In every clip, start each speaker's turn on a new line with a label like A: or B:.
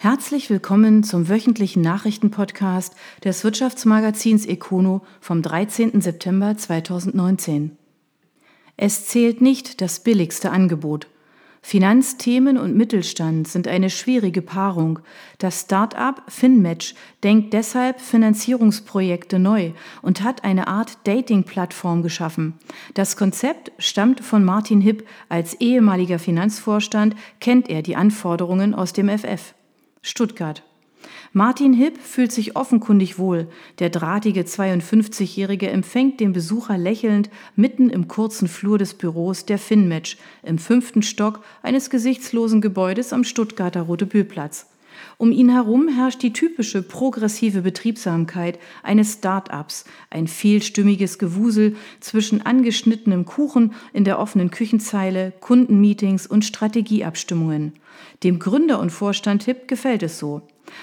A: Herzlich willkommen zum wöchentlichen Nachrichtenpodcast des Wirtschaftsmagazins Econo vom 13. September 2019. Es zählt nicht das billigste Angebot. Finanzthemen und Mittelstand sind eine schwierige Paarung. Das Start-up FinMatch denkt deshalb Finanzierungsprojekte neu und hat eine Art Dating-Plattform geschaffen. Das Konzept stammt von Martin Hipp. Als ehemaliger Finanzvorstand kennt er die Anforderungen aus dem FF. Stuttgart. Martin Hipp fühlt sich offenkundig wohl. Der drahtige 52-Jährige empfängt den Besucher lächelnd mitten im kurzen Flur des Büros der Finmatch im fünften Stock eines gesichtslosen Gebäudes am Stuttgarter Rotebühlplatz. Um ihn herum herrscht die typische progressive Betriebsamkeit eines Start-ups, ein vielstimmiges Gewusel zwischen angeschnittenem Kuchen in der offenen Küchenzeile, Kundenmeetings und Strategieabstimmungen. Dem Gründer und Vorstand Hipp gefällt es so.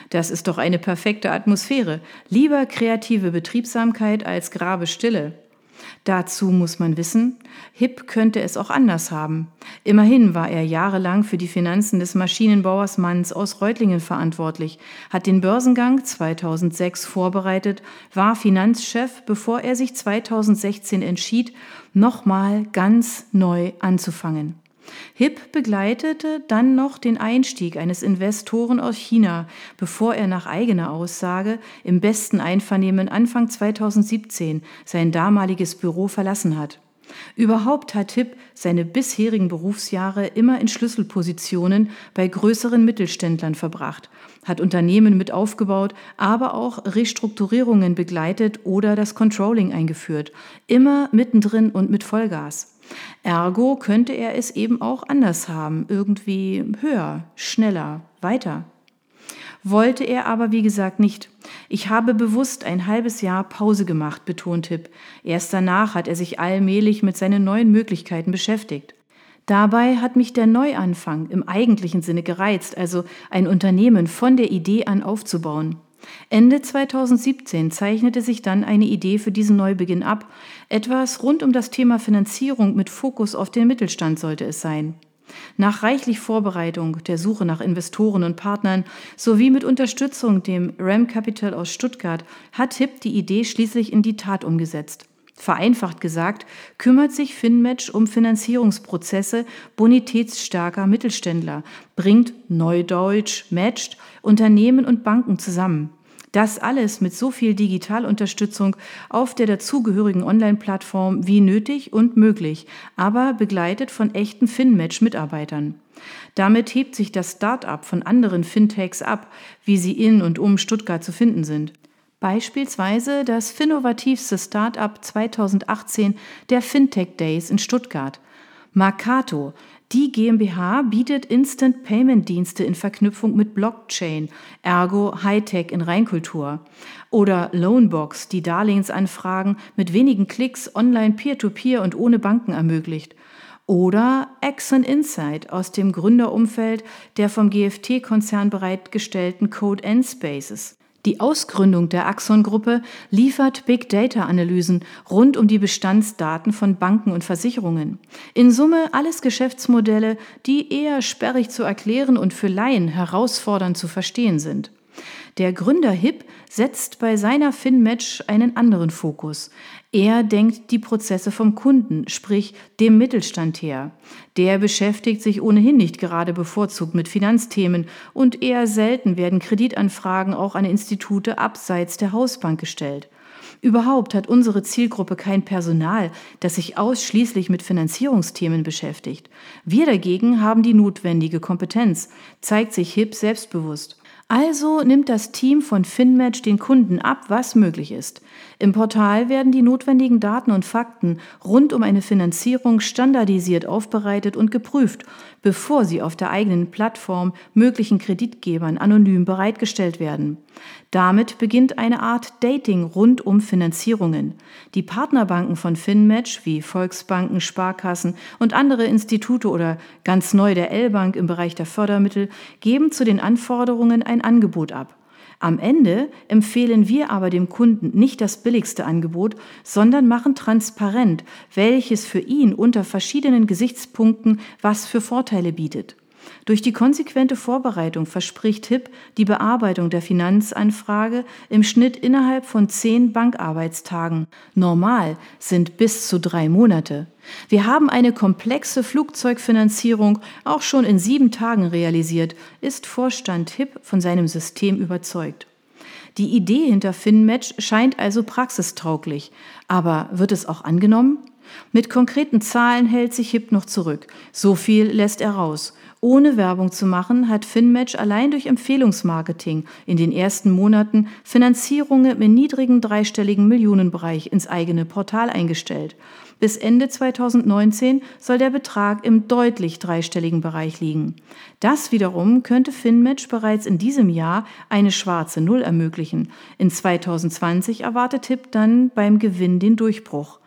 A: Das ist doch eine perfekte Atmosphäre. Lieber kreative Betriebsamkeit als Grabestille. Dazu muss man wissen, Hipp könnte es auch anders haben. Immerhin war er jahrelang für die Finanzen des Maschinenbauers Manns aus Reutlingen verantwortlich, hat den Börsengang 2006 vorbereitet, war Finanzchef, bevor er sich 2016 entschied, nochmal ganz neu anzufangen. Hipp begleitete dann noch den Einstieg eines Investoren aus China, bevor er nach eigener Aussage im besten Einvernehmen Anfang 2017 sein damaliges Büro verlassen hat. Überhaupt hat Hipp seine bisherigen Berufsjahre immer in Schlüsselpositionen bei größeren Mittelständlern verbracht, hat Unternehmen mit aufgebaut, aber auch Restrukturierungen begleitet oder das Controlling eingeführt, immer mittendrin und mit Vollgas. Ergo könnte er es eben auch anders haben, irgendwie höher, schneller, weiter. Wollte er aber, wie gesagt, nicht. Ich habe bewusst ein halbes Jahr Pause gemacht, betont Tipp. Erst danach hat er sich allmählich mit seinen neuen Möglichkeiten beschäftigt. Dabei hat mich der Neuanfang im eigentlichen Sinne gereizt, also ein Unternehmen von der Idee an aufzubauen. Ende 2017 zeichnete sich dann eine Idee für diesen Neubeginn ab. Etwas rund um das Thema Finanzierung mit Fokus auf den Mittelstand sollte es sein. Nach reichlich Vorbereitung, der Suche nach Investoren und Partnern sowie mit Unterstützung dem RAM Capital aus Stuttgart hat HIP die Idee schließlich in die Tat umgesetzt. Vereinfacht gesagt, kümmert sich FinMatch um Finanzierungsprozesse bonitätsstarker Mittelständler, bringt Neudeutsch, matcht Unternehmen und Banken zusammen. Das alles mit so viel Digitalunterstützung auf der dazugehörigen Online-Plattform wie nötig und möglich, aber begleitet von echten FinMatch-Mitarbeitern. Damit hebt sich das Start-up von anderen Fintechs ab, wie sie in und um Stuttgart zu finden sind. Beispielsweise das finnovativste Start-up 2018 der Fintech Days in Stuttgart. Marcato, die GmbH bietet Instant Payment Dienste in Verknüpfung mit Blockchain, ergo Hightech in Reinkultur. Oder Loanbox, die Darlehensanfragen mit wenigen Klicks online peer-to-peer -peer und ohne Banken ermöglicht. Oder Exxon Insight aus dem Gründerumfeld der vom GFT-Konzern bereitgestellten Code N Spaces. Die Ausgründung der Axon-Gruppe liefert Big Data-Analysen rund um die Bestandsdaten von Banken und Versicherungen. In Summe alles Geschäftsmodelle, die eher sperrig zu erklären und für Laien herausfordernd zu verstehen sind. Der Gründer HIP setzt bei seiner FinMatch einen anderen Fokus. Er denkt die Prozesse vom Kunden, sprich dem Mittelstand her. Der beschäftigt sich ohnehin nicht gerade bevorzugt mit Finanzthemen und eher selten werden Kreditanfragen auch an Institute abseits der Hausbank gestellt. Überhaupt hat unsere Zielgruppe kein Personal, das sich ausschließlich mit Finanzierungsthemen beschäftigt. Wir dagegen haben die notwendige Kompetenz, zeigt sich HIP selbstbewusst. Also nimmt das Team von FinMatch den Kunden ab, was möglich ist. Im Portal werden die notwendigen Daten und Fakten rund um eine Finanzierung standardisiert aufbereitet und geprüft, bevor sie auf der eigenen Plattform möglichen Kreditgebern anonym bereitgestellt werden. Damit beginnt eine Art Dating rund um Finanzierungen. Die Partnerbanken von FinMatch wie Volksbanken, Sparkassen und andere Institute oder ganz neu der L-Bank im Bereich der Fördermittel geben zu den Anforderungen ein Angebot ab. Am Ende empfehlen wir aber dem Kunden nicht das billigste Angebot, sondern machen transparent, welches für ihn unter verschiedenen Gesichtspunkten was für Vorteile bietet. Durch die konsequente Vorbereitung verspricht HIP die Bearbeitung der Finanzanfrage im Schnitt innerhalb von zehn Bankarbeitstagen. Normal sind bis zu drei Monate. Wir haben eine komplexe Flugzeugfinanzierung auch schon in sieben Tagen realisiert, ist Vorstand HIP von seinem System überzeugt. Die Idee hinter FinMatch scheint also praxistauglich. Aber wird es auch angenommen? Mit konkreten Zahlen hält sich HIP noch zurück. So viel lässt er raus. Ohne Werbung zu machen, hat FinMatch allein durch Empfehlungsmarketing in den ersten Monaten Finanzierungen im niedrigen dreistelligen Millionenbereich ins eigene Portal eingestellt. Bis Ende 2019 soll der Betrag im deutlich dreistelligen Bereich liegen. Das wiederum könnte FinMatch bereits in diesem Jahr eine schwarze Null ermöglichen. In 2020 erwartet HIP dann beim Gewinn den Durchbruch.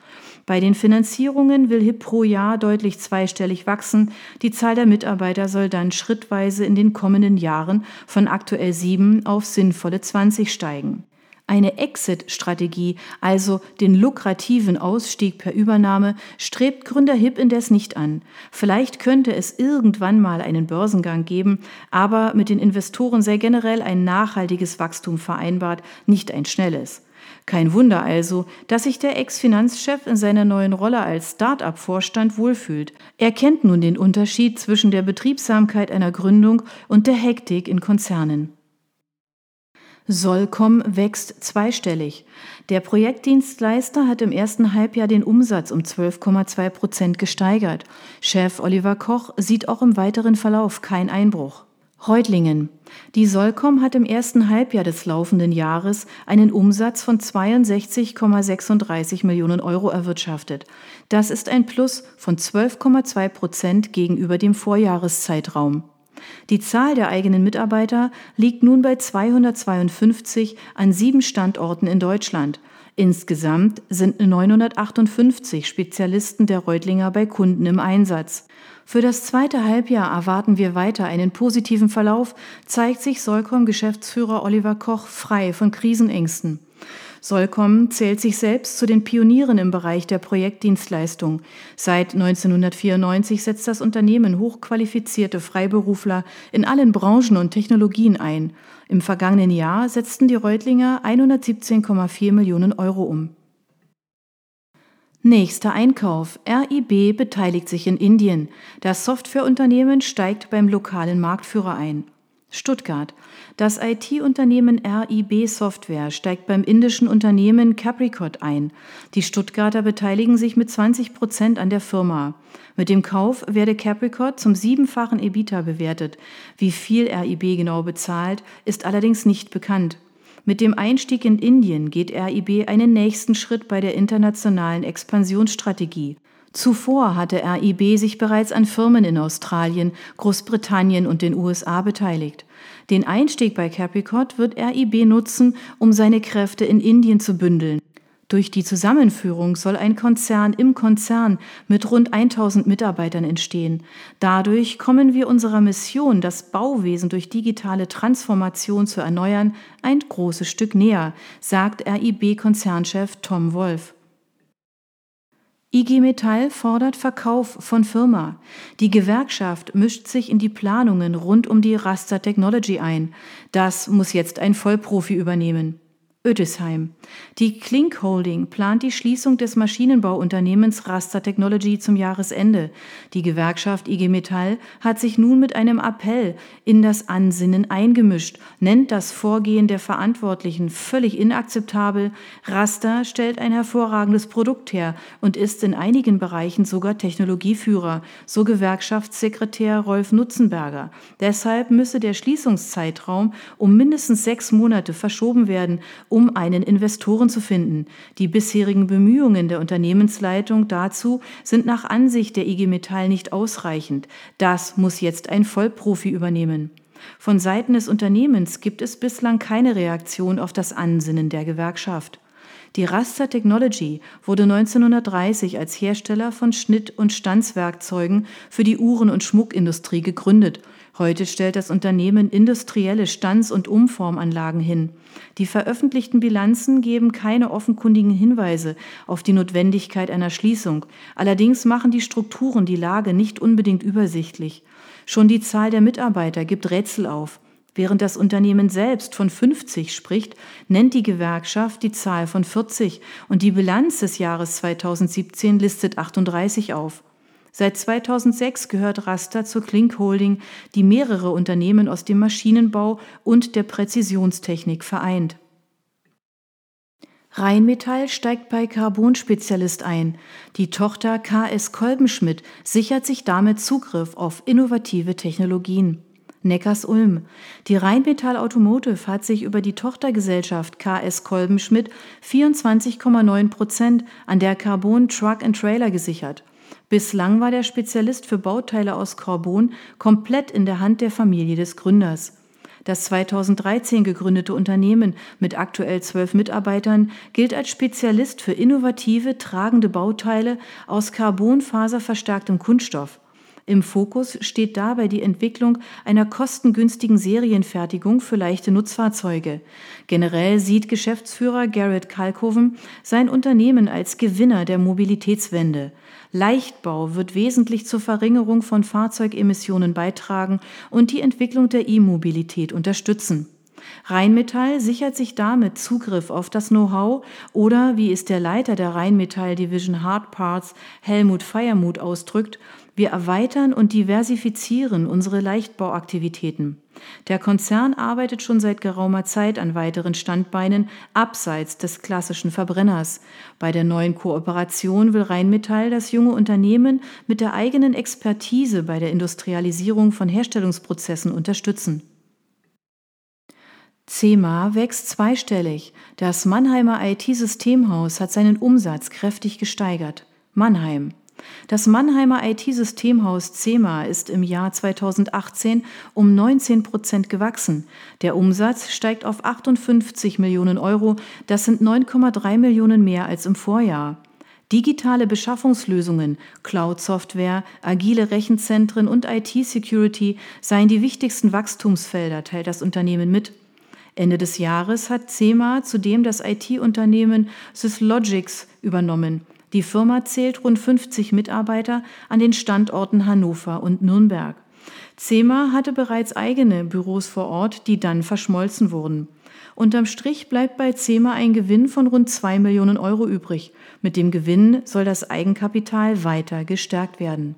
A: Bei den Finanzierungen will HIP pro Jahr deutlich zweistellig wachsen. Die Zahl der Mitarbeiter soll dann schrittweise in den kommenden Jahren von aktuell sieben auf sinnvolle 20 steigen. Eine Exit-Strategie, also den lukrativen Ausstieg per Übernahme, strebt Gründer HIP indes nicht an. Vielleicht könnte es irgendwann mal einen Börsengang geben, aber mit den Investoren sei generell ein nachhaltiges Wachstum vereinbart, nicht ein schnelles. Kein Wunder also, dass sich der Ex-Finanzchef in seiner neuen Rolle als Start-up-Vorstand wohlfühlt. Er kennt nun den Unterschied zwischen der Betriebsamkeit einer Gründung und der Hektik in Konzernen. Solcom wächst zweistellig. Der Projektdienstleister hat im ersten Halbjahr den Umsatz um 12,2 Prozent gesteigert. Chef Oliver Koch sieht auch im weiteren Verlauf keinen Einbruch. Reutlingen. Die Solcom hat im ersten Halbjahr des laufenden Jahres einen Umsatz von 62,36 Millionen Euro erwirtschaftet. Das ist ein Plus von 12,2 Prozent gegenüber dem Vorjahreszeitraum. Die Zahl der eigenen Mitarbeiter liegt nun bei 252 an sieben Standorten in Deutschland. Insgesamt sind 958 Spezialisten der Reutlinger bei Kunden im Einsatz. Für das zweite Halbjahr erwarten wir weiter einen positiven Verlauf, zeigt sich Solcom-Geschäftsführer Oliver Koch frei von Krisenängsten. Solcom zählt sich selbst zu den Pionieren im Bereich der Projektdienstleistung. Seit 1994 setzt das Unternehmen hochqualifizierte Freiberufler in allen Branchen und Technologien ein. Im vergangenen Jahr setzten die Reutlinger 117,4 Millionen Euro um. Nächster Einkauf. RIB beteiligt sich in Indien. Das Softwareunternehmen steigt beim lokalen Marktführer ein. Stuttgart. Das IT-Unternehmen RIB Software steigt beim indischen Unternehmen Capricot ein. Die Stuttgarter beteiligen sich mit 20 Prozent an der Firma. Mit dem Kauf werde Capricot zum siebenfachen EBITA bewertet. Wie viel RIB genau bezahlt, ist allerdings nicht bekannt. Mit dem Einstieg in Indien geht RIB einen nächsten Schritt bei der internationalen Expansionsstrategie. Zuvor hatte RIB sich bereits an Firmen in Australien, Großbritannien und den USA beteiligt. Den Einstieg bei Capricot wird RIB nutzen, um seine Kräfte in Indien zu bündeln. Durch die Zusammenführung soll ein Konzern im Konzern mit rund 1000 Mitarbeitern entstehen. Dadurch kommen wir unserer Mission, das Bauwesen durch digitale Transformation zu erneuern, ein großes Stück näher, sagt RIB-Konzernchef Tom Wolf. IG Metall fordert Verkauf von Firma. Die Gewerkschaft mischt sich in die Planungen rund um die Raster Technology ein. Das muss jetzt ein Vollprofi übernehmen. Ödesheim. Die Klink Holding plant die Schließung des Maschinenbauunternehmens Raster Technology zum Jahresende. Die Gewerkschaft IG Metall hat sich nun mit einem Appell in das Ansinnen eingemischt, nennt das Vorgehen der Verantwortlichen völlig inakzeptabel. Raster stellt ein hervorragendes Produkt her und ist in einigen Bereichen sogar Technologieführer, so Gewerkschaftssekretär Rolf Nutzenberger. Deshalb müsse der Schließungszeitraum um mindestens sechs Monate verschoben werden, um einen Investoren zu finden. Die bisherigen Bemühungen der Unternehmensleitung dazu sind nach Ansicht der IG Metall nicht ausreichend. Das muss jetzt ein Vollprofi übernehmen. Von Seiten des Unternehmens gibt es bislang keine Reaktion auf das Ansinnen der Gewerkschaft. Die Raster Technology wurde 1930 als Hersteller von Schnitt- und Stanzwerkzeugen für die Uhren- und Schmuckindustrie gegründet Heute stellt das Unternehmen industrielle Stands- und Umformanlagen hin. Die veröffentlichten Bilanzen geben keine offenkundigen Hinweise auf die Notwendigkeit einer Schließung. Allerdings machen die Strukturen die Lage nicht unbedingt übersichtlich. Schon die Zahl der Mitarbeiter gibt Rätsel auf. Während das Unternehmen selbst von 50 spricht, nennt die Gewerkschaft die Zahl von 40 und die Bilanz des Jahres 2017 listet 38 auf. Seit 2006 gehört Rasta zur Klink Holding, die mehrere Unternehmen aus dem Maschinenbau und der Präzisionstechnik vereint. Rheinmetall steigt bei Carbon-Spezialist ein. Die Tochter KS Kolbenschmidt sichert sich damit Zugriff auf innovative Technologien. Neckars-Ulm. Die Rheinmetall Automotive hat sich über die Tochtergesellschaft KS Kolbenschmidt 24,9 Prozent an der Carbon Truck and Trailer gesichert. Bislang war der Spezialist für Bauteile aus Carbon komplett in der Hand der Familie des Gründers. Das 2013 gegründete Unternehmen mit aktuell zwölf Mitarbeitern gilt als Spezialist für innovative, tragende Bauteile aus carbonfaserverstärktem Kunststoff. Im Fokus steht dabei die Entwicklung einer kostengünstigen Serienfertigung für leichte Nutzfahrzeuge. Generell sieht Geschäftsführer Garrett Kalkoven sein Unternehmen als Gewinner der Mobilitätswende. Leichtbau wird wesentlich zur Verringerung von Fahrzeugemissionen beitragen und die Entwicklung der E-Mobilität unterstützen. Rheinmetall sichert sich damit Zugriff auf das Know-how oder, wie es der Leiter der Rheinmetall Division Hard Parts Helmut Feiermuth ausdrückt, wir erweitern und diversifizieren unsere Leichtbauaktivitäten. Der Konzern arbeitet schon seit geraumer Zeit an weiteren Standbeinen abseits des klassischen Verbrenners. Bei der neuen Kooperation will Rheinmetall das junge Unternehmen mit der eigenen Expertise bei der Industrialisierung von Herstellungsprozessen unterstützen. CEMA wächst zweistellig. Das Mannheimer IT-Systemhaus hat seinen Umsatz kräftig gesteigert. Mannheim. Das Mannheimer IT-Systemhaus CEMA ist im Jahr 2018 um 19 Prozent gewachsen. Der Umsatz steigt auf 58 Millionen Euro. Das sind 9,3 Millionen mehr als im Vorjahr. Digitale Beschaffungslösungen, Cloud-Software, agile Rechenzentren und IT-Security seien die wichtigsten Wachstumsfelder, teilt das Unternehmen mit. Ende des Jahres hat CEMA zudem das IT-Unternehmen Syslogics übernommen. Die Firma zählt rund 50 Mitarbeiter an den Standorten Hannover und Nürnberg. CEMA hatte bereits eigene Büros vor Ort, die dann verschmolzen wurden. Unterm Strich bleibt bei CEMA ein Gewinn von rund 2 Millionen Euro übrig. Mit dem Gewinn soll das Eigenkapital weiter gestärkt werden.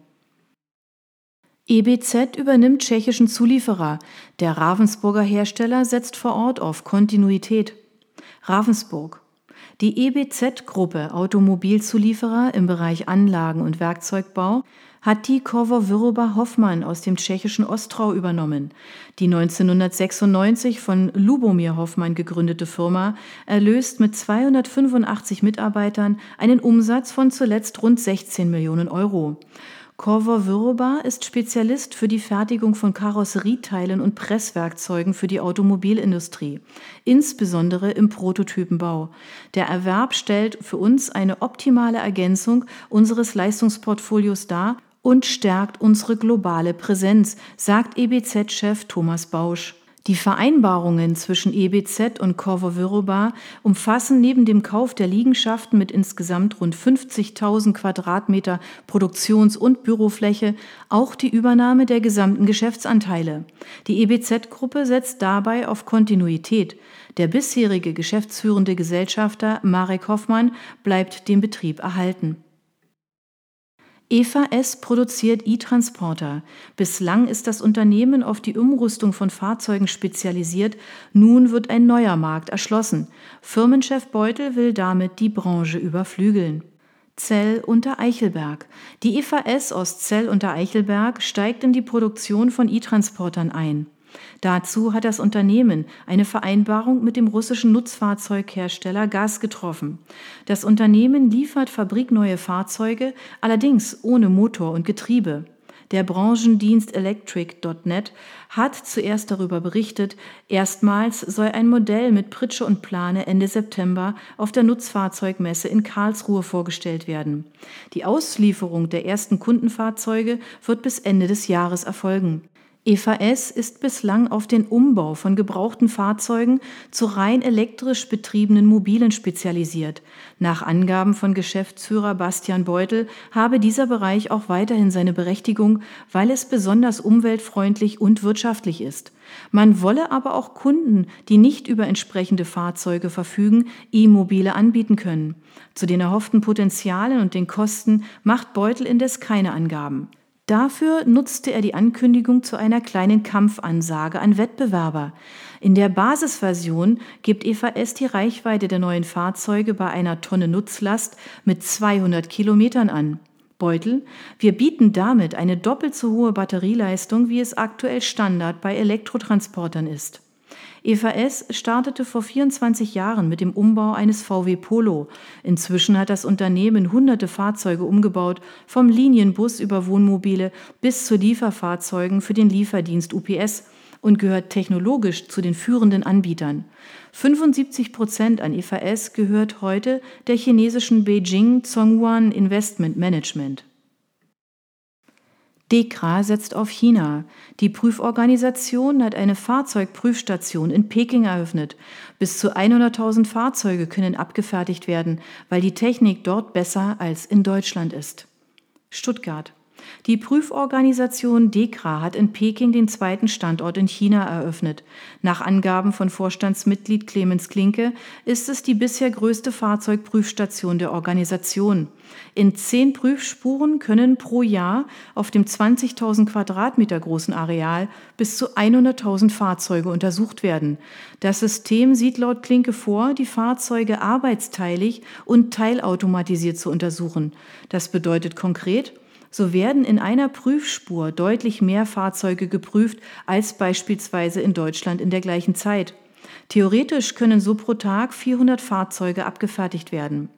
A: EBZ übernimmt tschechischen Zulieferer. Der Ravensburger Hersteller setzt vor Ort auf Kontinuität. Ravensburg. Die EBZ-Gruppe Automobilzulieferer im Bereich Anlagen- und Werkzeugbau hat die Korvo Hoffmann aus dem tschechischen Ostrau übernommen. Die 1996 von Lubomir Hoffmann gegründete Firma erlöst mit 285 Mitarbeitern einen Umsatz von zuletzt rund 16 Millionen Euro. Korvor Würoba ist Spezialist für die Fertigung von Karosserieteilen und Presswerkzeugen für die Automobilindustrie, insbesondere im Prototypenbau. Der Erwerb stellt für uns eine optimale Ergänzung unseres Leistungsportfolios dar und stärkt unsere globale Präsenz, sagt EBZ-Chef Thomas Bausch. Die Vereinbarungen zwischen EBZ und Corvo Viroba umfassen neben dem Kauf der Liegenschaften mit insgesamt rund 50.000 Quadratmeter Produktions- und Bürofläche auch die Übernahme der gesamten Geschäftsanteile. Die EBZ-Gruppe setzt dabei auf Kontinuität. Der bisherige geschäftsführende Gesellschafter Marek Hoffmann bleibt dem Betrieb erhalten. Eva S. produziert E-Transporter. Bislang ist das Unternehmen auf die Umrüstung von Fahrzeugen spezialisiert. Nun wird ein neuer Markt erschlossen. Firmenchef Beutel will damit die Branche überflügeln. Zell unter Eichelberg. Die Eva S. aus Zell unter Eichelberg steigt in die Produktion von E-Transportern ein. Dazu hat das Unternehmen eine Vereinbarung mit dem russischen Nutzfahrzeughersteller GAS getroffen. Das Unternehmen liefert fabrikneue Fahrzeuge, allerdings ohne Motor und Getriebe. Der Branchendienst Electric.net hat zuerst darüber berichtet, erstmals soll ein Modell mit Pritsche und Plane Ende September auf der Nutzfahrzeugmesse in Karlsruhe vorgestellt werden. Die Auslieferung der ersten Kundenfahrzeuge wird bis Ende des Jahres erfolgen. Eva S. ist bislang auf den Umbau von gebrauchten Fahrzeugen zu rein elektrisch betriebenen Mobilen spezialisiert. Nach Angaben von Geschäftsführer Bastian Beutel habe dieser Bereich auch weiterhin seine Berechtigung, weil es besonders umweltfreundlich und wirtschaftlich ist. Man wolle aber auch Kunden, die nicht über entsprechende Fahrzeuge verfügen, E-Mobile anbieten können. Zu den erhofften Potenzialen und den Kosten macht Beutel indes keine Angaben. Dafür nutzte er die Ankündigung zu einer kleinen Kampfansage an Wettbewerber. In der Basisversion gibt EVS die Reichweite der neuen Fahrzeuge bei einer Tonne Nutzlast mit 200 Kilometern an. Beutel, wir bieten damit eine doppelt so hohe Batterieleistung, wie es aktuell Standard bei Elektrotransportern ist. Eva S. startete vor 24 Jahren mit dem Umbau eines VW Polo. Inzwischen hat das Unternehmen hunderte Fahrzeuge umgebaut, vom Linienbus über Wohnmobile bis zu Lieferfahrzeugen für den Lieferdienst UPS und gehört technologisch zu den führenden Anbietern. 75 Prozent an Eva S. gehört heute der chinesischen Beijing Zhonghuan Investment Management. DEKRA setzt auf China. Die Prüforganisation hat eine Fahrzeugprüfstation in Peking eröffnet. Bis zu 100.000 Fahrzeuge können abgefertigt werden, weil die Technik dort besser als in Deutschland ist. Stuttgart. Die Prüforganisation DEKRA hat in Peking den zweiten Standort in China eröffnet. Nach Angaben von Vorstandsmitglied Clemens Klinke ist es die bisher größte Fahrzeugprüfstation der Organisation. In zehn Prüfspuren können pro Jahr auf dem 20.000 Quadratmeter großen Areal bis zu 100.000 Fahrzeuge untersucht werden. Das System sieht laut Klinke vor, die Fahrzeuge arbeitsteilig und teilautomatisiert zu untersuchen. Das bedeutet konkret, so werden in einer Prüfspur deutlich mehr Fahrzeuge geprüft als beispielsweise in Deutschland in der gleichen Zeit. Theoretisch können so pro Tag 400 Fahrzeuge abgefertigt werden.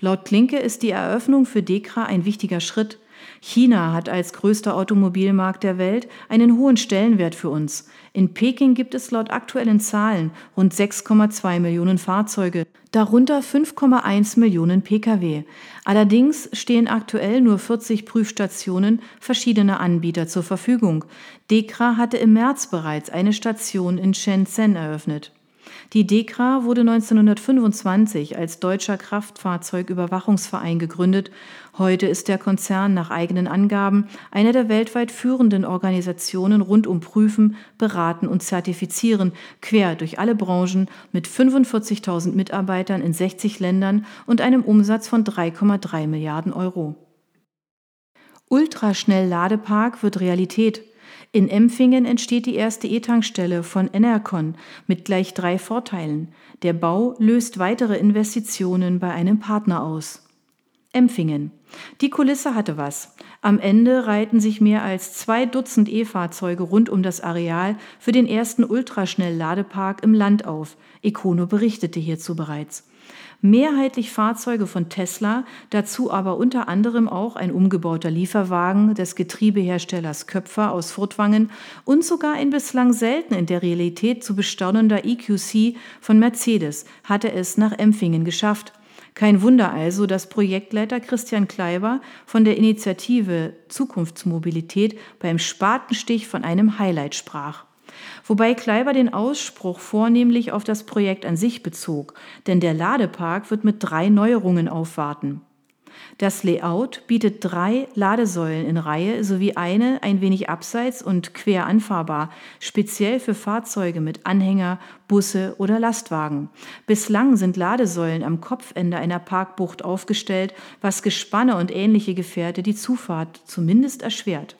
A: Laut Klinke ist die Eröffnung für DEKRA ein wichtiger Schritt. China hat als größter Automobilmarkt der Welt einen hohen Stellenwert für uns. In Peking gibt es laut aktuellen Zahlen rund 6,2 Millionen Fahrzeuge, darunter 5,1 Millionen Pkw. Allerdings stehen aktuell nur 40 Prüfstationen verschiedener Anbieter zur Verfügung. Dekra hatte im März bereits eine Station in Shenzhen eröffnet. Die DEKRA wurde 1925 als Deutscher Kraftfahrzeugüberwachungsverein gegründet. Heute ist der Konzern nach eigenen Angaben eine der weltweit führenden Organisationen rund um Prüfen, Beraten und Zertifizieren, quer durch alle Branchen mit 45.000 Mitarbeitern in 60 Ländern und einem Umsatz von 3,3 Milliarden Euro. Ultraschnell-Ladepark wird Realität. In Empfingen entsteht die erste E-Tankstelle von Enercon mit gleich drei Vorteilen. Der Bau löst weitere Investitionen bei einem Partner aus. Empfingen. Die Kulisse hatte was. Am Ende reihten sich mehr als zwei Dutzend E-Fahrzeuge rund um das Areal für den ersten Ultraschnell-Ladepark im Land auf. Econo berichtete hierzu bereits mehrheitlich Fahrzeuge von Tesla, dazu aber unter anderem auch ein umgebauter Lieferwagen des Getriebeherstellers Köpfer aus Furtwangen und sogar ein bislang selten in der Realität zu bestaunender EQC von Mercedes hatte es nach Empfingen geschafft. Kein Wunder also, dass Projektleiter Christian Kleiber von der Initiative Zukunftsmobilität beim Spatenstich von einem Highlight sprach wobei Kleiber den Ausspruch vornehmlich auf das Projekt an sich bezog, denn der Ladepark wird mit drei Neuerungen aufwarten. Das Layout bietet drei Ladesäulen in Reihe sowie eine ein wenig abseits und quer anfahrbar, speziell für Fahrzeuge mit Anhänger, Busse oder Lastwagen. Bislang sind Ladesäulen am Kopfende einer Parkbucht aufgestellt, was Gespanne und ähnliche Gefährte die Zufahrt zumindest erschwert.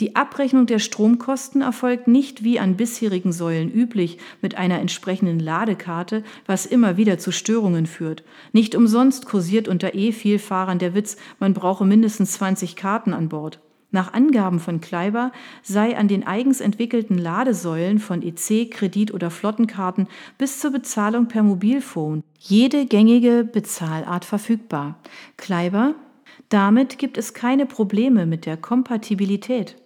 A: Die Abrechnung der Stromkosten erfolgt nicht wie an bisherigen Säulen üblich mit einer entsprechenden Ladekarte, was immer wieder zu Störungen führt. Nicht umsonst kursiert unter E-Vielfahrern der Witz, man brauche mindestens 20 Karten an Bord. Nach Angaben von Kleiber sei an den eigens entwickelten Ladesäulen von EC, Kredit oder Flottenkarten bis zur Bezahlung per Mobilphone jede gängige Bezahlart verfügbar. Kleiber, damit gibt es keine Probleme mit der Kompatibilität.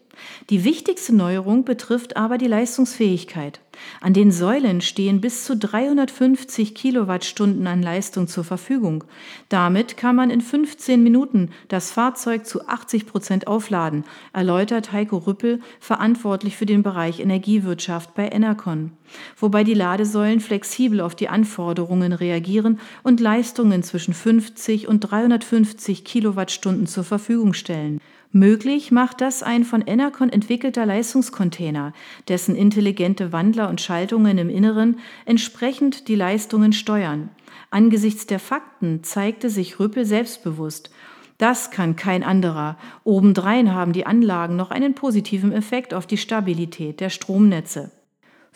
A: Die wichtigste Neuerung betrifft aber die Leistungsfähigkeit. An den Säulen stehen bis zu 350 Kilowattstunden an Leistung zur Verfügung. Damit kann man in 15 Minuten das Fahrzeug zu 80 Prozent aufladen, erläutert Heiko Rüppel, verantwortlich für den Bereich Energiewirtschaft bei Enercon. Wobei die Ladesäulen flexibel auf die Anforderungen reagieren und Leistungen zwischen 50 und 350 Kilowattstunden zur Verfügung stellen. Möglich macht das ein von Enercon entwickelter Leistungscontainer, dessen intelligente Wandler und Schaltungen im Inneren entsprechend die Leistungen steuern. Angesichts der Fakten zeigte sich Rüppel selbstbewusst. Das kann kein anderer. Obendrein haben die Anlagen noch einen positiven Effekt auf die Stabilität der Stromnetze.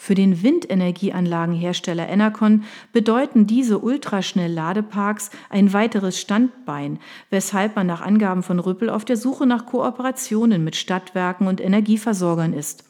A: Für den Windenergieanlagenhersteller Enercon bedeuten diese Ultraschnell-Ladeparks ein weiteres Standbein, weshalb man nach Angaben von Rüppel auf der Suche nach Kooperationen mit Stadtwerken und Energieversorgern ist.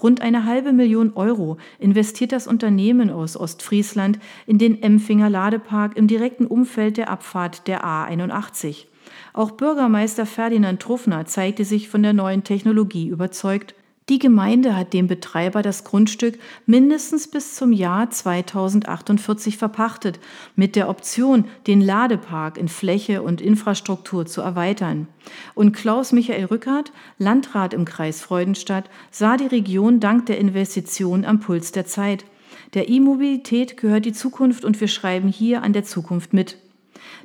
A: Rund eine halbe Million Euro investiert das Unternehmen aus Ostfriesland in den Empfinger Ladepark im direkten Umfeld der Abfahrt der A81. Auch Bürgermeister Ferdinand Truffner zeigte sich von der neuen Technologie überzeugt die Gemeinde hat dem Betreiber das Grundstück mindestens bis zum Jahr 2048 verpachtet, mit der Option, den Ladepark in Fläche und Infrastruktur zu erweitern. Und Klaus Michael Rückert, Landrat im Kreis Freudenstadt, sah die Region dank der Investition am Puls der Zeit. Der E-Mobilität gehört die Zukunft und wir schreiben hier an der Zukunft mit.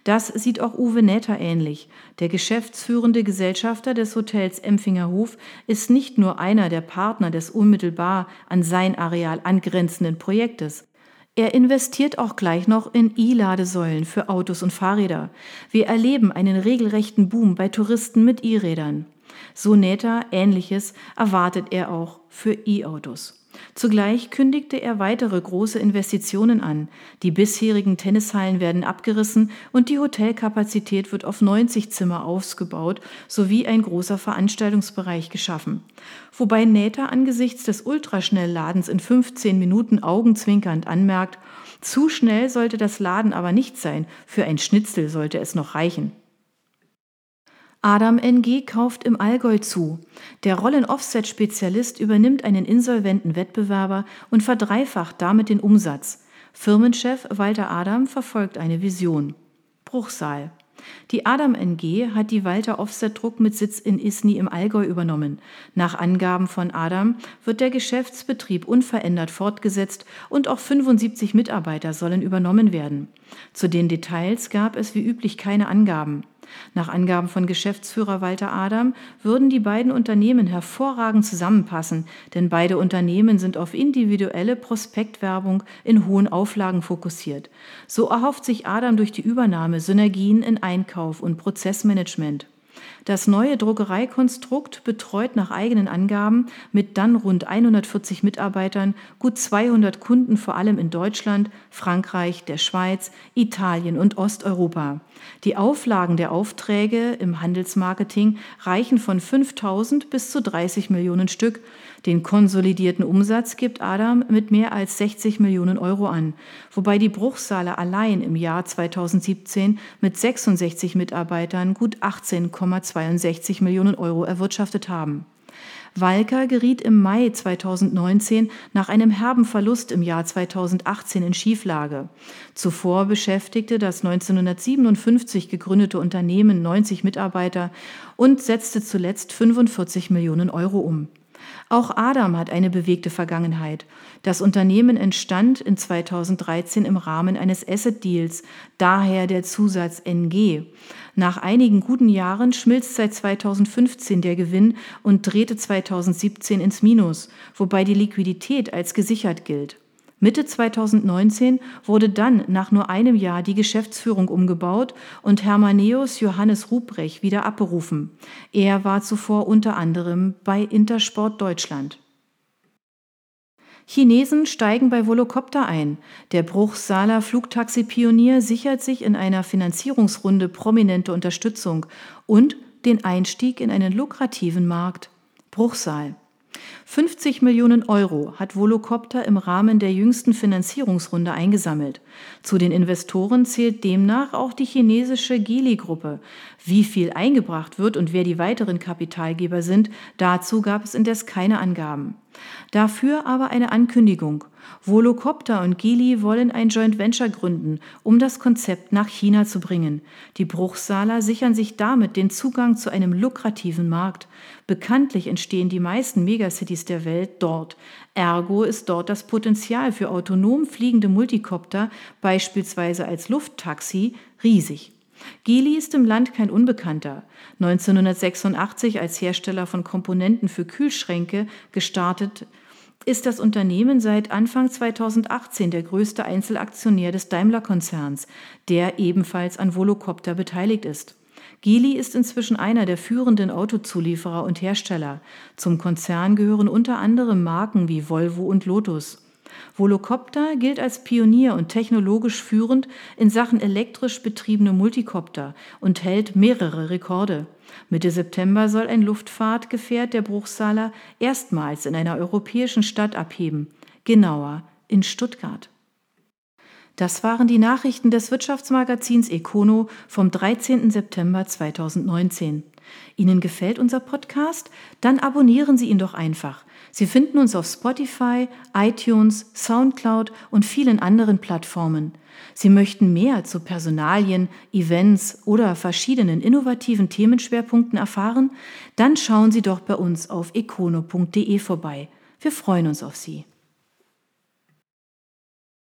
A: Das sieht auch Uwe Näther ähnlich. Der geschäftsführende Gesellschafter des Hotels Empfingerhof ist nicht nur einer der Partner des unmittelbar an sein Areal angrenzenden Projektes. Er investiert auch gleich noch in E-Ladesäulen für Autos und Fahrräder. Wir erleben einen regelrechten Boom bei Touristen mit E-Rädern. So Näther Ähnliches erwartet er auch für E-Autos. Zugleich kündigte er weitere große Investitionen an. Die bisherigen Tennishallen werden abgerissen und die Hotelkapazität wird auf 90 Zimmer ausgebaut sowie ein großer Veranstaltungsbereich geschaffen. Wobei Näter angesichts des Ultraschnellladens in 15 Minuten augenzwinkernd anmerkt, zu schnell sollte das Laden aber nicht sein, für ein Schnitzel sollte es noch reichen. Adam NG kauft im Allgäu zu. Der Rollen-Offset-Spezialist übernimmt einen insolventen Wettbewerber und verdreifacht damit den Umsatz. Firmenchef Walter Adam verfolgt eine Vision. Bruchsal. Die Adam NG hat die Walter Offset Druck mit Sitz in Isny im Allgäu übernommen. Nach Angaben von Adam wird der Geschäftsbetrieb unverändert fortgesetzt und auch 75 Mitarbeiter sollen übernommen werden. Zu den Details gab es wie üblich keine Angaben. Nach Angaben von Geschäftsführer Walter Adam würden die beiden Unternehmen hervorragend zusammenpassen, denn beide Unternehmen sind auf individuelle Prospektwerbung in hohen Auflagen fokussiert. So erhofft sich Adam durch die Übernahme Synergien in Einkauf und Prozessmanagement. Das neue Druckereikonstrukt betreut nach eigenen Angaben mit dann rund 140 Mitarbeitern gut 200 Kunden vor allem in Deutschland, Frankreich, der Schweiz, Italien und Osteuropa. Die Auflagen der Aufträge im Handelsmarketing reichen von 5000 bis zu 30 Millionen Stück. Den konsolidierten Umsatz gibt Adam mit mehr als 60 Millionen Euro an, wobei die Bruchsale allein im Jahr 2017 mit 66 Mitarbeitern gut 18,62 Millionen Euro erwirtschaftet haben. Walker geriet im Mai 2019 nach einem herben Verlust im Jahr 2018 in Schieflage. Zuvor beschäftigte das 1957 gegründete Unternehmen 90 Mitarbeiter und setzte zuletzt 45 Millionen Euro um. Auch Adam hat eine bewegte Vergangenheit. Das Unternehmen entstand in 2013 im Rahmen eines Asset Deals, daher der Zusatz NG. Nach einigen guten Jahren schmilzt seit 2015 der Gewinn und drehte 2017 ins Minus, wobei die Liquidität als gesichert gilt. Mitte 2019 wurde dann nach nur einem Jahr die Geschäftsführung umgebaut und Hermaneus Johannes Ruprecht wieder abberufen. Er war zuvor unter anderem bei Intersport Deutschland. Chinesen steigen bei Volocopter ein. Der Bruchsaler Flugtaxi-Pionier sichert sich in einer Finanzierungsrunde prominente Unterstützung und den Einstieg in einen lukrativen Markt. Bruchsal. 50 Millionen Euro hat Volocopter im Rahmen der jüngsten Finanzierungsrunde eingesammelt. Zu den Investoren zählt demnach auch die chinesische Geely-Gruppe. Wie viel eingebracht wird und wer die weiteren Kapitalgeber sind, dazu gab es indes keine Angaben. Dafür aber eine Ankündigung. Volocopter und Geely wollen ein Joint Venture gründen, um das Konzept nach China zu bringen. Die Bruchsaler sichern sich damit den Zugang zu einem lukrativen Markt. Bekanntlich entstehen die meisten Megacities der Welt dort. Ergo ist dort das Potenzial für autonom fliegende Multicopter, beispielsweise als Lufttaxi, riesig. Geely ist im Land kein Unbekannter. 1986 als Hersteller von Komponenten für Kühlschränke gestartet, ist das Unternehmen seit Anfang 2018 der größte Einzelaktionär des Daimler-Konzerns, der ebenfalls an Volocopter beteiligt ist. Geely ist inzwischen einer der führenden Autozulieferer und Hersteller. Zum Konzern gehören unter anderem Marken wie Volvo und Lotus. Volocopter gilt als Pionier und technologisch führend in Sachen elektrisch betriebene Multicopter und hält mehrere Rekorde. Mitte September soll ein Luftfahrtgefährt der Bruchsaler erstmals in einer europäischen Stadt abheben, genauer in Stuttgart. Das waren die Nachrichten des Wirtschaftsmagazins Econo vom 13. September 2019. Ihnen gefällt unser Podcast? Dann abonnieren Sie ihn doch einfach. Sie finden uns auf Spotify, iTunes, SoundCloud und vielen anderen Plattformen. Sie möchten mehr zu Personalien, Events oder verschiedenen innovativen Themenschwerpunkten erfahren? Dann schauen Sie doch bei uns auf econo.de vorbei. Wir freuen uns auf Sie.